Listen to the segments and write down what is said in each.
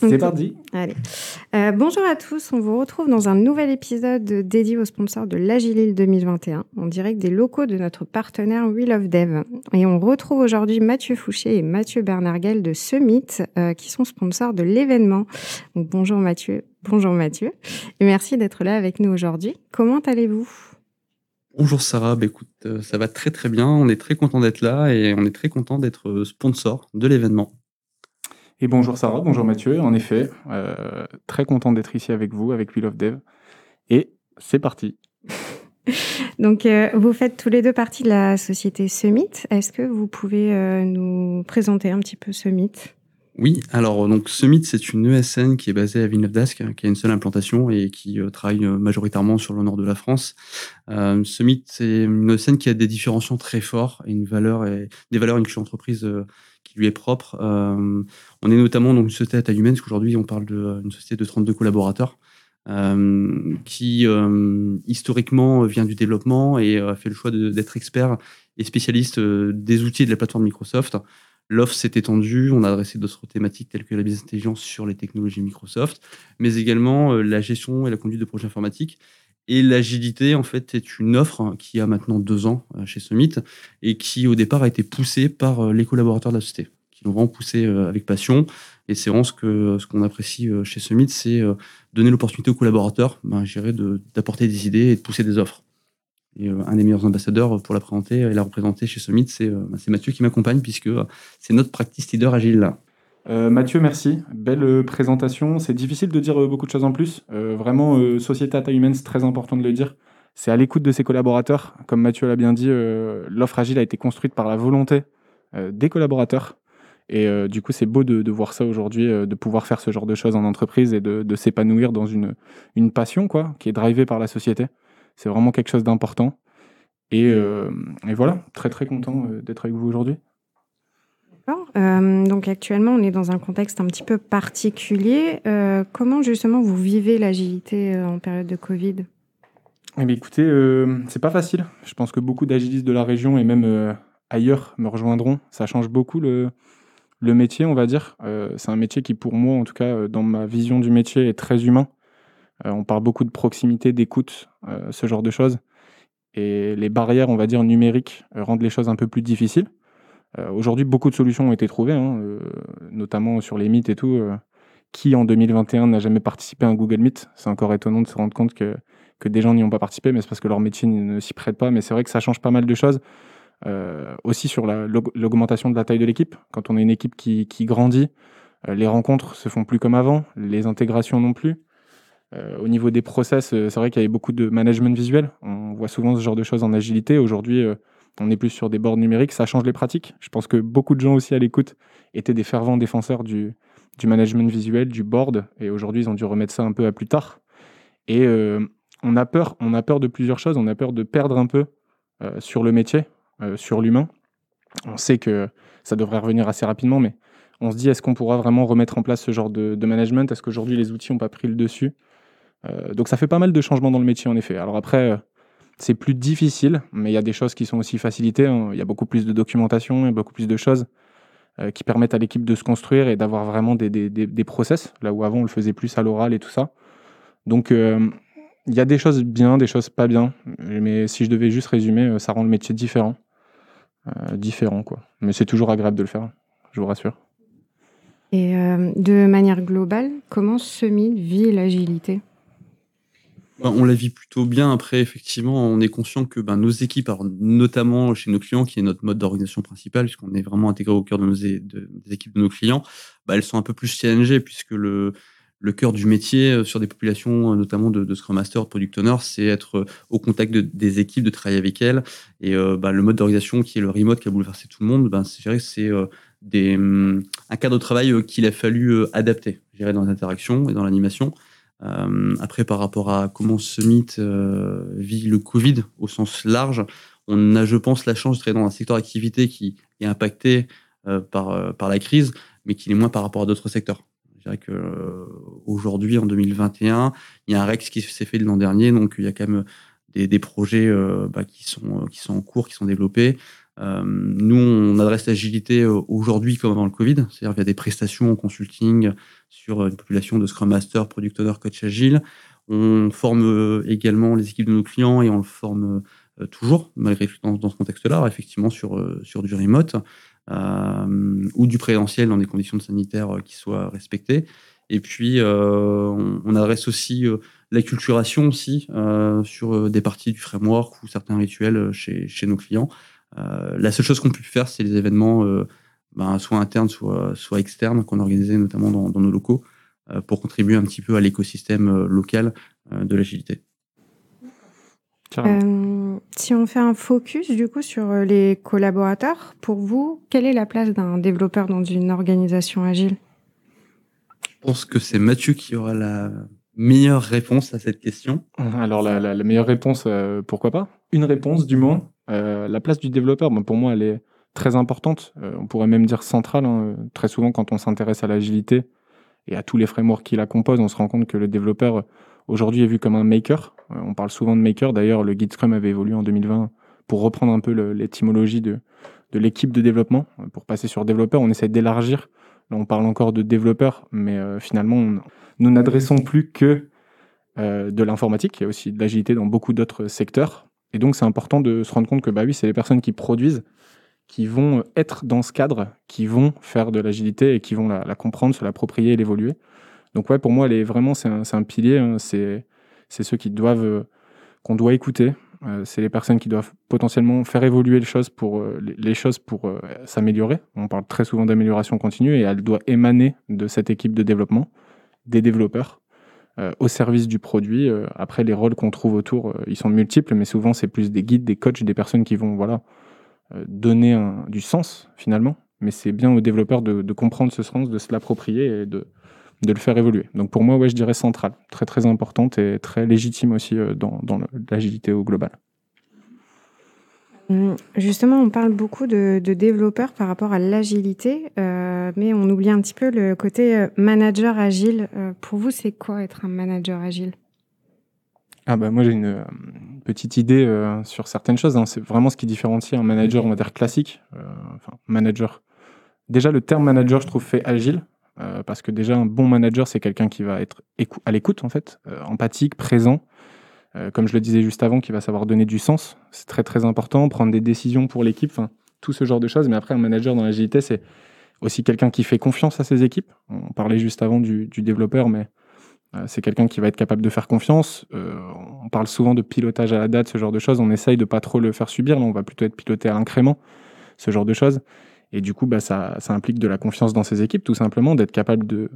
C'est parti. Allez. Euh, bonjour à tous, on vous retrouve dans un nouvel épisode dédié aux sponsors de l'Agilil 2021, en direct des locaux de notre partenaire Wheel of Dev. Et on retrouve aujourd'hui Mathieu Fouché et Mathieu Bernargel de Summit, euh, qui sont sponsors de l'événement. Bonjour Mathieu, bonjour Mathieu, et merci d'être là avec nous aujourd'hui. Comment allez-vous? Bonjour Sarah, bah écoute, euh, ça va très très bien, on est très content d'être là et on est très content d'être sponsor de l'événement. Et bonjour Sarah, bonjour Mathieu. En effet, euh, très content d'être ici avec vous, avec Wheel of Dev. Et c'est parti. Donc, euh, vous faites tous les deux partie de la société Summit. Est-ce que vous pouvez euh, nous présenter un petit peu Summit? Oui, alors donc Summit, c'est une ESN qui est basée à Villeneuve-d'Ascq, qui a une seule implantation et qui travaille majoritairement sur le nord de la France. Summit, c'est une ESN qui a des différenciants très forts et une valeur et des valeurs et une culture d'entreprise lui est propre. Euh, on est notamment dans une société à taille humaine, parce qu'aujourd'hui, on parle d'une société de 32 collaborateurs. Euh, qui euh, historiquement vient du développement et a fait le choix d'être expert et spécialiste des outils de la plateforme Microsoft. L'offre s'est étendue, on a adressé d'autres thématiques telles que la business intelligence sur les technologies Microsoft, mais également la gestion et la conduite de projets informatiques. Et l'agilité, en fait, est une offre qui a maintenant deux ans euh, chez Summit et qui, au départ, a été poussée par euh, les collaborateurs de la société, qui l'ont vraiment poussé euh, avec passion. Et c'est vraiment ce qu'on ce qu'on apprécie chez Summit, c'est donner l'opportunité aux collaborateurs, ben, d'apporter des idées et de pousser des offres. Et un des meilleurs ambassadeurs pour la présenter et la représenter chez Summit, c'est ben, Mathieu qui m'accompagne, puisque c'est notre practice leader agile là. Euh, Mathieu, merci. Belle euh, présentation. C'est difficile de dire euh, beaucoup de choses en plus. vraiment, société à taille humaine, c'est très important de le dire. C'est à l'écoute de ses collaborateurs. Comme Mathieu l'a bien dit, l'offre agile a été construite par la volonté des collaborateurs. Et du coup, c'est beau de, voir ça aujourd'hui, de pouvoir faire ce genre de choses en entreprise et de, s'épanouir dans une, passion quoi, qui est drivée par la société. C'est vraiment quelque chose d'important. Et, voilà, très très content d'être avec vous aujourd'hui. Euh, donc actuellement, on est dans un contexte un petit peu particulier. Euh, comment justement vous vivez l'agilité euh, en période de Covid? Eh écoutez, c'est pas facile. Je pense que beaucoup d'agilistes de la région et même ailleurs me rejoindront. Ça change beaucoup le métier, on va dire. c'est un métier qui, pour moi, en tout cas, dans ma vision du métier, est très humain. on parle beaucoup de proximité, d'écoute, ce genre de choses. Et les barrières, on va dire, numériques rendent les choses un peu plus difficiles. Euh, aujourd'hui, beaucoup de solutions ont été trouvées, hein, euh, notamment sur les mythes et tout. Euh, qui en 2021 n'a jamais participé à un Google Meet C'est encore étonnant de se rendre compte que, que des gens n'y ont pas participé, mais c'est parce que leur métier ne s'y prête pas. Mais c'est vrai que ça change pas mal de choses. aussi sur l'augmentation de la taille de l'équipe. Quand on a une équipe qui, qui grandit, les rencontres se font plus comme avant, les intégrations non plus. au niveau des process, c'est vrai qu'il y avait beaucoup de management visuel. On voit souvent ce genre de choses en agilité. Aujourd'hui, on est plus sur des bords numériques, ça change les pratiques. Je pense que beaucoup de gens aussi à l'écoute étaient des fervents défenseurs du, du management visuel, du board, et aujourd'hui ils ont dû remettre ça un peu à plus tard. Et euh, on a peur, on a peur de plusieurs choses. On a peur de perdre un peu euh, sur le métier, euh, sur l'humain. On sait que ça devrait revenir assez rapidement, mais on se dit est-ce qu'on pourra vraiment remettre en place ce genre de, de management? Est-ce qu'aujourd'hui les outils n'ont pas pris le dessus? Donc ça fait pas mal de changements dans le métier en effet. Alors après c'est plus difficile, mais il y a des choses qui sont aussi facilitées. Il y a beaucoup plus de documentation, et beaucoup plus de choses euh, qui permettent à l'équipe de se construire et d'avoir vraiment des, process, là où avant on le faisait plus à l'oral et tout ça. Donc euh, il y a des choses bien, des choses pas bien, mais si je devais juste résumer, euh, ça rend le métier différent. différent, quoi. Mais c'est toujours agréable de le faire, je vous rassure. Et de manière globale, comment Semi vit l'agilité? On la vit plutôt bien. Après, effectivement, on est conscient que ben, nos équipes, notamment chez nos clients, qui est notre mode d'organisation principale, puisqu'on est vraiment intégré au cœur de nos, des équipes de nos clients, bah, elles sont un peu plus challengées, puisque le, cœur du métier euh, sur des populations, euh, notamment de, Scrum Master, Product Owner, c'est être euh, au contact des équipes, de travailler avec elles. Et le mode d'organisation qui est le remote qui a bouleversé tout le monde, ben, c'est hum, un cadre de travail qu'il a fallu adapter dans les interactions et dans l'animation. Euh, après, par rapport à comment Summit euh, vit le Covid au sens large, on a, je pense, la chance travailler dans un secteur d'activité qui est impacté euh, par, par la crise, mais qui est moins par rapport à d'autres secteurs. Je dirais qu'aujourd'hui, en 2021, il y a un REX qui s'est fait l'an dernier, donc il y a quand même des, des projets bah, qui, sont, qui sont en cours, qui sont développés. Nous, on adresse l'agilité aujourd'hui comme avant le Covid, c'est-à-dire via des prestations en consulting sur une population de Scrum Master, Product Owner, Coach Agile. On forme également les équipes de nos clients et on le forme toujours, malgré tout, dans, ce contexte-là, effectivement, sur, sur du remote ou du présentiel dans des conditions sanitaires qui soient respectées. Et puis, on, on, adresse aussi l'acculturation aussi euh, sur euh, des parties du framework ou certains rituels euh, chez, chez nos clients. La seule chose qu'on peut faire, c'est les événements ben, soit internes, soit, soit externes, qu'on organisait notamment dans, dans, nos locaux, pour contribuer un petit peu à l'écosystème local de l'agilité. si on fait un focus du coup sur les collaborateurs, pour vous, quelle est la place d'un développeur dans une organisation agile? Je pense que c'est Mathieu qui aura la meilleure réponse à cette question Alors, la, meilleure réponse, euh, pourquoi pas? Une réponse, du moins? Euh, la place du développeur, pour moi, elle est très importante. Euh, on pourrait même dire centrale. Hein. Très souvent, quand on s'intéresse à l'agilité et à tous les frameworks qui la composent, on se rend compte que le développeur, aujourd'hui, est vu comme un maker. on parle souvent de maker. D'ailleurs, le guide Scrum avait évolué en 2020 pour reprendre un peu l'étymologie de, de l'équipe de développement. Pour passer sur développeur, on essaie d'élargir. Là, on parle encore de développeur, mais finalement, on, nous n'adressons plus que euh, de l'informatique, il y a aussi de l'agilité dans beaucoup d'autres secteurs. Et donc, c'est important de se rendre compte que bah oui, c'est les personnes qui produisent, qui vont être dans ce cadre, qui vont faire de l'agilité et qui vont la, comprendre, se l'approprier et l'évoluer. Donc, ouais, pour moi, elle vraiment, c'est un, pilier. Hein. c'est, ceux qui doivent, euh, qu'on doit écouter. Euh, c'est les personnes qui doivent potentiellement faire évoluer les choses pour, les, choses pour s'améliorer. On parle très souvent d'amélioration continue et elle doit émaner de cette équipe de développement des développeurs euh, au service du produit. Euh, après, les rôles qu'on trouve autour, euh, ils sont multiples, mais souvent c'est plus des guides, des coachs, des personnes qui vont voilà, donner du sens finalement. Mais c'est bien aux développeurs de, comprendre ce sens, de se l'approprier et de, de le faire évoluer. Donc pour moi, ouais, je dirais centrale, très très importante et très légitime aussi dans l'agilité au global. Mmh, justement, on parle beaucoup de, développeurs par rapport à l'agilité, euh, mais on oublie un petit peu le côté euh, manager agile. Euh, pour vous, c'est quoi être un manager agile? Ah bah moi j'ai une, petite idée sur certaines choses. Hein. C'est vraiment ce qui différencie un manager, on va dire classique. enfin, manager. Déjà le terme manager, je trouve fait agile parce que déjà un bon manager, c'est quelqu'un qui va être à l'écoute en fait, empathique, présent, euh, comme je le disais juste avant, qui va savoir donner du sens. C'est très très important, prendre des décisions pour l'équipe, tout ce genre de choses. Mais après, un manager dans l'agilité, c'est aussi quelqu'un qui fait confiance à ses équipes. On parlait juste avant du, développeur, mais euh, c'est quelqu'un qui va être capable de faire confiance. Euh, on parle souvent de pilotage à la date, ce genre de choses. On essaye de pas trop le faire subir. On va plutôt être piloté à l'incrément, ce genre de choses. Et du coup, bah, ça, ça implique de la confiance dans ses équipes, tout simplement, d'être capable de,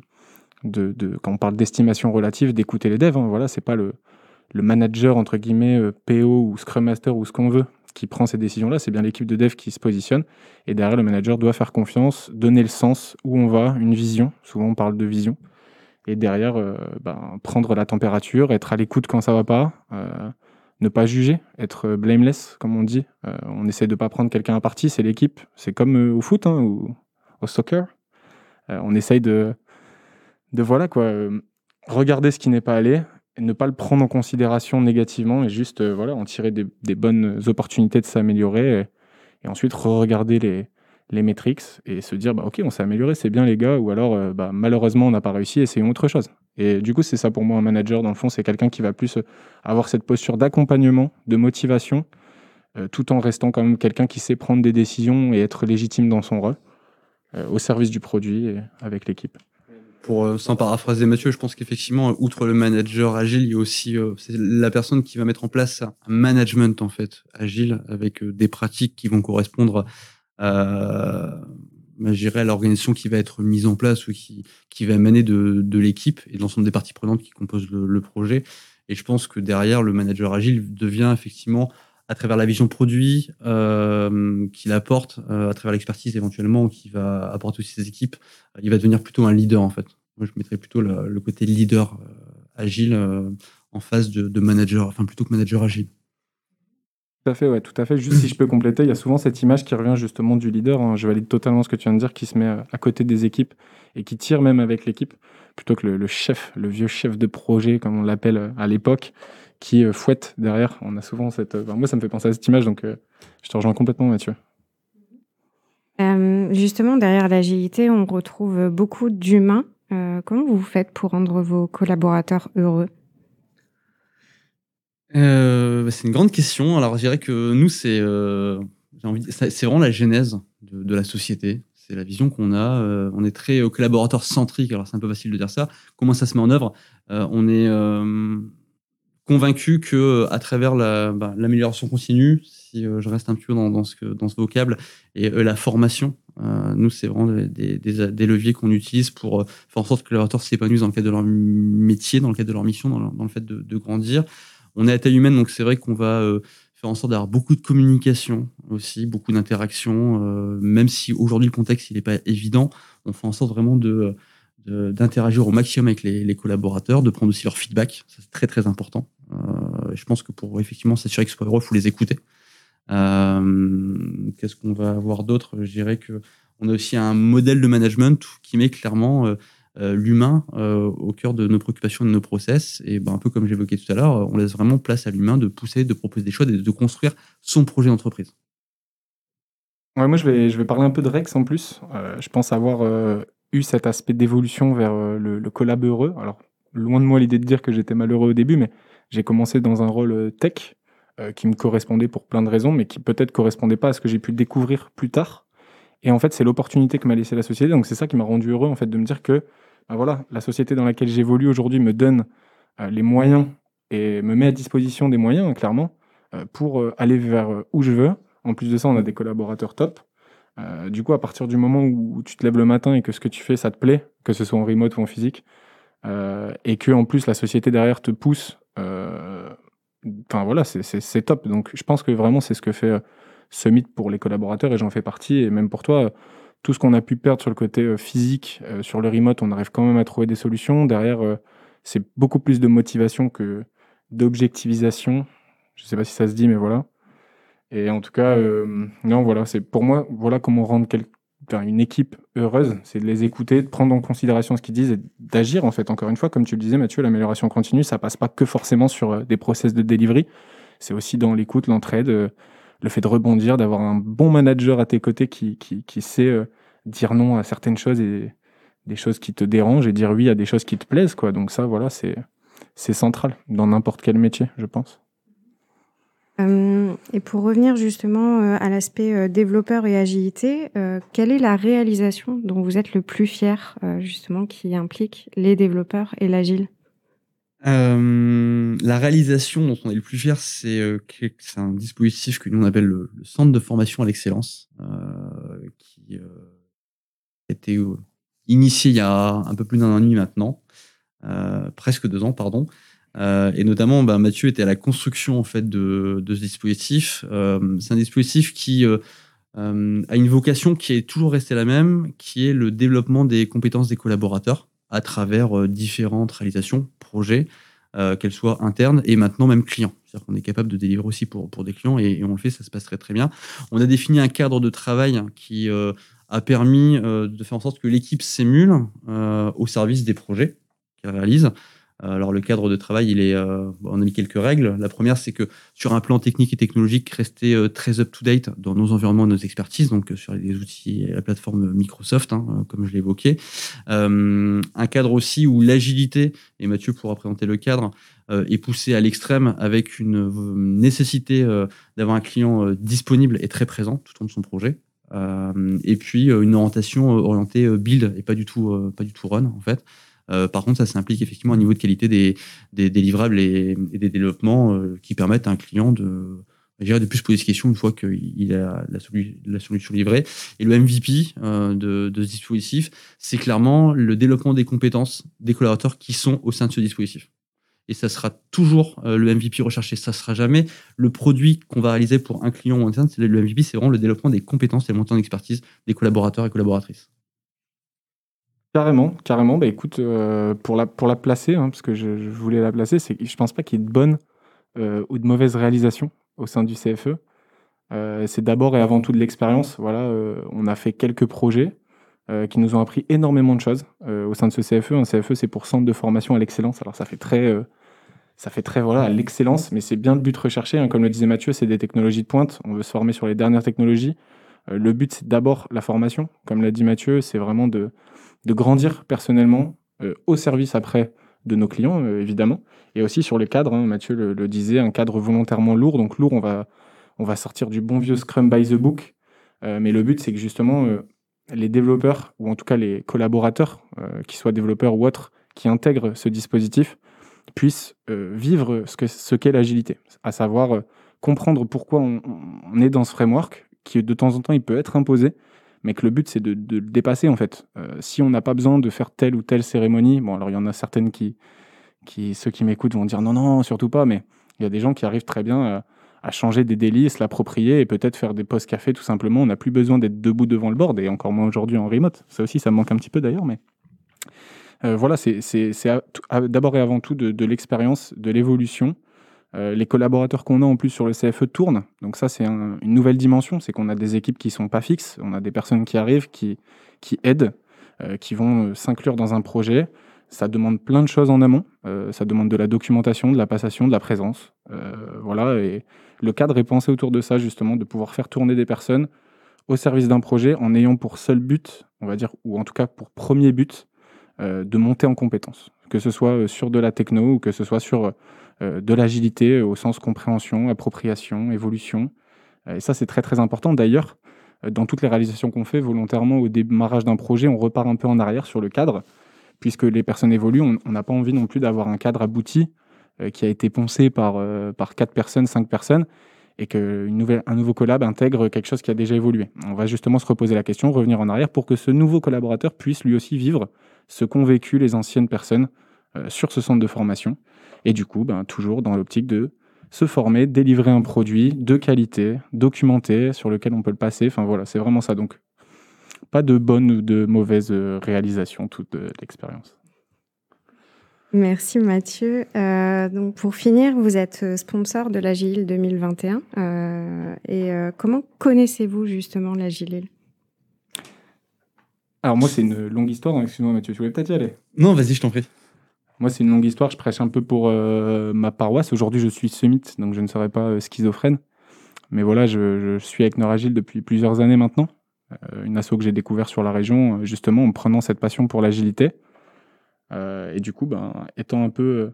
quand on parle d'estimation relative, d'écouter les devs. Hein. Voilà, c'est pas le, le manager, entre guillemets, euh, PO ou Scrum Master ou ce qu'on veut, qui prend ces décisions-là, c'est bien l'équipe de dev qui se positionne. Et derrière, le manager doit faire confiance, donner le sens où on va, une vision. Souvent, on parle de vision. Et derrière, euh, ben, prendre la température, être à l'écoute quand ça va pas, euh, ne pas juger, être blameless, comme on dit. on essaie de pas prendre quelqu'un à partie, c'est l'équipe. C'est comme au foot hein, ou au soccer. on essaye de, de voilà quoi, regarder ce qui n'est pas allé, ne pas le prendre en considération négativement et juste euh, voilà, en tirer des, bonnes opportunités de s'améliorer et, ensuite re-regarder les, les métriques et se dire bah, ok on s'est amélioré c'est bien les gars ou alors euh, bah, malheureusement on n'a pas réussi essayons autre chose. Et du coup c'est ça pour moi un manager dans le fond c'est quelqu'un qui va plus euh, avoir cette posture d'accompagnement de motivation tout en restant quand même quelqu'un qui sait prendre des décisions et être légitime dans son rôle au service du produit et avec l'équipe pour euh, sans paraphraser Mathieu, je pense qu'effectivement, outre le manager agile, il y a aussi euh, la personne qui va mettre en place un management en fait agile avec euh, des pratiques qui vont correspondre bah, à l'organisation qui va être mise en place ou qui, qui va émaner de, de l'équipe et de l'ensemble des parties prenantes qui composent le, projet. Et je pense que derrière, le manager agile devient effectivement à travers la vision produit euh, qu'il apporte, à travers l'expertise éventuellement qu'il va apporter aussi ses équipes, il va devenir plutôt un leader en fait. Moi, je mettrais plutôt le, côté leader euh, agile euh, en face de, manager, enfin plutôt que manager agile. Tout à fait, ouais, tout à fait. Juste si je peux compléter, il y a souvent cette image qui revient justement du leader. Hein. Je valide totalement ce que tu viens de dire, qui se met à côté des équipes et qui tire même avec l'équipe, plutôt que le, chef, le vieux chef de projet, comme on l'appelle euh, à l'époque, qui fouette derrière. On a souvent cette. moi, ça me fait penser à cette image, donc je te rejoins complètement, Mathieu. justement, derrière l'agilité, on retrouve beaucoup d'humains. comment vous faites pour rendre vos collaborateurs heureux? Bah, C'est une grande question. Alors, je dirais que nous, c'est c'est vraiment la genèse de la société. C'est la vision qu'on a. Euh, on est très euh, collaborateur centrique. Alors, c'est un peu facile de dire ça. Comment ça se met en œuvre? Euh, On est convaincu que à travers bah, l'amélioration continue, si je reste un peu dans, ce, dans ce vocable, et la formation, nous, c'est vraiment des, des, leviers qu'on utilise pour faire en sorte que les collaborateurs s'épanouissent dans le cadre de leur métier, dans le cadre de leur mission, dans le, fait de, de, grandir. On est à taille humaine, donc c'est vrai qu'on va faire en sorte d'avoir beaucoup de communication aussi, beaucoup d'interaction, euh, même si aujourd'hui le contexte il n'est pas évident, on fait en sorte vraiment de d'interagir au maximum avec les, collaborateurs, de prendre aussi leur feedback, c'est très très important. Euh, je pense que pour effectivement s'assurer que ce soit heureux, il faut les écouter. Euh, qu'est-ce qu'on va avoir d'autre? Je dirais que on a aussi un modèle de management qui met clairement euh, l'humain au cœur de nos préoccupations, de nos process. Et ben, un peu comme j'évoquais tout à l'heure, on laisse vraiment place à l'humain de pousser, de proposer des choix, de, de construire son projet d'entreprise. Moi, je vais, je vais parler un peu de Rex en plus. Je pense avoir eu cet aspect d'évolution vers le, le, collab heureux. Alors, loin de moi l'idée de dire que j'étais malheureux au début, mais j'ai commencé dans un rôle tech qui me correspondait pour plein de raisons, mais qui peut-être correspondait pas à ce que j'ai pu découvrir plus tard. Et en fait, c'est l'opportunité que m'a laissé la société. Donc, c'est ça qui m'a rendu heureux, en fait, de me dire que bah voilà, la société dans laquelle j'évolue aujourd'hui me donne euh, les moyens et me met à disposition des moyens, clairement, euh, pour euh, aller vers où je veux. En plus de ça, on a des collaborateurs top. du coup, à partir du moment où tu te lèves le matin et que ce que tu fais, ça te plaît, que ce soit en remote ou en physique, et que en plus la société derrière te pousse, enfin voilà, c'est top. Donc, je pense que vraiment, c'est ce que fait Summit pour les collaborateurs, et j'en fais partie, et même pour toi tout ce qu'on a pu perdre sur le côté euh, physique, euh, sur le remote, on arrive quand même à trouver des solutions. Derrière, euh, c'est beaucoup plus de motivation que d'objectivisation. Je ne sais pas si ça se dit, mais voilà. Et en tout cas, non, voilà, c'est pour moi, voilà comment rendre une équipe heureuse, c'est de les écouter, de prendre en considération ce qu'ils disent et d'agir en fait. Encore une fois, comme tu le disais, Mathieu, l'amélioration continue, ça passe pas que forcément sur des process de delivery, c'est aussi dans l'écoute, l'entraide le fait de rebondir, d'avoir un bon manager à tes côtés qui, qui, sait euh, dire non à certaines choses et des choses qui te dérangent et dire oui à des choses qui te plaisent. Quoi. Donc ça, voilà, c'est, c'est central dans n'importe quel métier, je pense. Euh, et pour revenir justement euh, à l'aspect développeur et agilité, quelle est la réalisation dont vous êtes le plus fier, justement, qui implique les développeurs et l'agile? Euh, la réalisation dont on est le plus fier, c'est euh, un dispositif que nous on appelle le, centre de formation à l'excellence, euh, qui euh, a été euh, initié il y a un peu plus d'un an et demi maintenant, presque deux ans, pardon. Et notamment, bah, Mathieu était à la construction en fait de, ce dispositif. c'est un dispositif qui a une vocation qui est toujours restée la même, qui est le développement des compétences des collaborateurs à travers euh, différentes réalisations, projets, euh, qu'elles soient internes et maintenant même clients. C'est-à-dire qu'on est capable de délivrer aussi pour, des clients et, on le fait, ça se passe très très bien. On a défini un cadre de travail qui euh, a permis de faire en sorte que l'équipe s'émule au service des projets qu'elle réalise. Euh, alors le cadre de travail, il est, euh, on a mis quelques règles. La première, c'est que sur un plan technique et technologique, rester euh, très up-to-date dans nos environnements, nos expertises, donc sur les outils et la plateforme Microsoft, hein, comme je l'ai évoqué. un cadre aussi où l'agilité, et Mathieu pourra présenter le cadre, est poussé à l'extrême avec une nécessité d'avoir un client disponible et très présent tout au long de son projet. et puis une orientation orientée build et pas du tout, pas du tout run en fait. Euh, par contre, ça s'implique effectivement un niveau de qualité des, des, livrables et, des développements euh, qui permettent à un client de, de plus poser des questions une fois qu'il a la, la, solution livrée. Et le MVP euh, de, de, ce dispositif, c'est clairement le développement des compétences des collaborateurs qui sont au sein de ce dispositif. Et ça sera toujours le MVP recherché. Ça sera jamais le produit qu'on va réaliser pour un client ou interne. Le MVP, c'est vraiment le développement des compétences et le montant d'expertise des collaborateurs et collaboratrices. Carrément, carrément. Bah écoute, euh, pour, la, pour la placer, hein, parce que je, voulais la placer, c'est je pense pas qu'il y ait de bonnes euh, ou de mauvaises réalisations au sein du CFE. Euh, c'est d'abord et avant tout de l'expérience. Voilà, on a fait quelques projets qui nous ont appris énormément de choses au sein de ce CFE. Un CFE, c'est pour Centre de formation à l'excellence. Alors ça fait très, ça fait très voilà, à l'excellence, mais c'est bien le but recherché. Hein. Comme le disait Mathieu, c'est des technologies de pointe. On veut se former sur les dernières technologies. le but, c'est d'abord la formation. Comme l'a dit Mathieu, c'est vraiment de, de grandir personnellement au service après de nos clients, évidemment. Et aussi sur le cadre, hein, Mathieu le, disait, un cadre volontairement lourd. Donc lourd, on va, on va sortir du bon vieux Scrum by the book. mais le but, c'est que justement, les développeurs, ou en tout cas les collaborateurs, euh, qui soient développeurs ou autres, qui intègrent ce dispositif, puissent euh, vivre ce qu'est ce l'agilité, à savoir euh, comprendre pourquoi on, est dans ce framework, qui de temps en temps il peut être imposé, mais que le but c'est de, le dépasser en fait. si on n'a pas besoin de faire telle ou telle cérémonie, bon alors il y en a certaines qui, ceux qui m'écoutent vont dire non non surtout pas, mais il y a des gens qui arrivent très bien à changer des délits, se l'approprier et peut-être faire des postes café tout simplement. On n'a plus besoin d'être debout devant le board et encore moins aujourd'hui en remote. Ça aussi, ça me manque un petit peu d'ailleurs, mais euh, voilà, c'est d'abord et avant tout de, l'expérience, de l'évolution. Euh, les collaborateurs qu'on a en plus sur le CFE tournent. Donc ça, c'est une nouvelle dimension. C'est qu'on a des équipes qui sont pas fixes. On a des personnes qui arrivent, qui, aident, euh, qui vont s'inclure dans un projet. Ça demande plein de choses en amont. ça demande de la documentation, de la passation, de la présence. voilà. Et le cadre est pensé autour de ça, justement, de pouvoir faire tourner des personnes au service d'un projet en ayant pour seul but, on va dire, ou en tout cas pour premier but, euh, de monter en compétence. Que ce soit euh, sur de la techno ou que ce soit sur euh, de l'agilité au sens compréhension, appropriation, évolution. et ça, c'est très très important. D'ailleurs, dans toutes les réalisations qu'on fait, volontairement au démarrage d'un projet, on repart un peu en arrière sur le cadre, puisque les personnes évoluent. On n'a pas envie non plus d'avoir un cadre abouti euh, qui a été poncé par, euh, par quatre personnes, cinq personnes, et qu'un nouveau collab intègre quelque chose qui a déjà évolué. On va justement se reposer la question, revenir en arrière pour que ce nouveau collaborateur puisse lui aussi vivre ce qu'ont vécu les anciennes personnes euh, sur ce centre de formation. Et du coup, ben, toujours dans l'optique de se former, délivrer un produit de qualité, documenté, sur lequel on peut le passer. Enfin voilà, c'est vraiment ça. Donc, pas de bonne ou de mauvaise réalisation toute l'expérience. Merci Mathieu. Euh, donc pour finir, vous êtes euh, sponsor de l'Agile 2021. Euh, et comment connaissez-vous justement l'Agile? Alors moi, c'est une longue histoire. Excuse-moi Mathieu, tu voulais peut-être y aller Non, vas-y, je t'en prie. Moi, c'est une longue histoire. Je prêche un peu pour ma paroisse. Aujourd'hui, je suis summit, donc je ne serai pas schizophrène. Mais voilà, je, suis avec Neuragile depuis plusieurs années maintenant. une asso que j'ai découvert sur la région, justement en prenant cette passion pour l'agilité. Euh, et du coup, ben, étant un peu euh,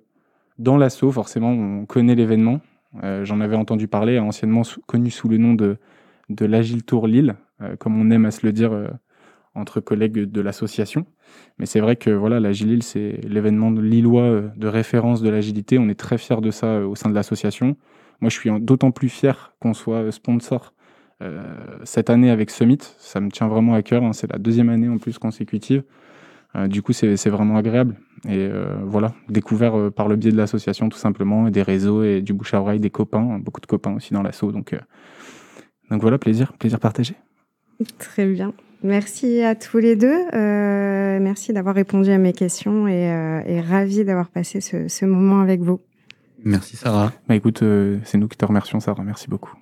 dans l'assaut, forcément, on connaît l'événement. Euh, j'en avais entendu parler, anciennement connu sous le nom de, de l'Agile Tour Lille, comme on aime à se le dire entre collègues de l'association. Mais c'est vrai que voilà, l'Agile Lille, c'est l'événement lillois de référence de l'agilité. On est très fiers de ça au sein de l'association. Moi, je suis d'autant plus fier qu'on soit sponsor cette année avec Summit. Ça me tient vraiment à cœur. Hein. C'est la deuxième année en plus consécutive. Euh, du coup, c'est vraiment agréable. Et euh, voilà, découvert euh, par le biais de l'association tout simplement, et des réseaux et du bouche à oreille, des copains, beaucoup de copains aussi dans. Donc, donc voilà, plaisir, plaisir partagé. Très bien. Merci à tous les deux. merci d'avoir répondu à mes questions et, ravi d'avoir passé ce, ce, moment avec vous. Merci Sarah. Bah écoute, c'est nous qui te remercions Sarah. Merci beaucoup.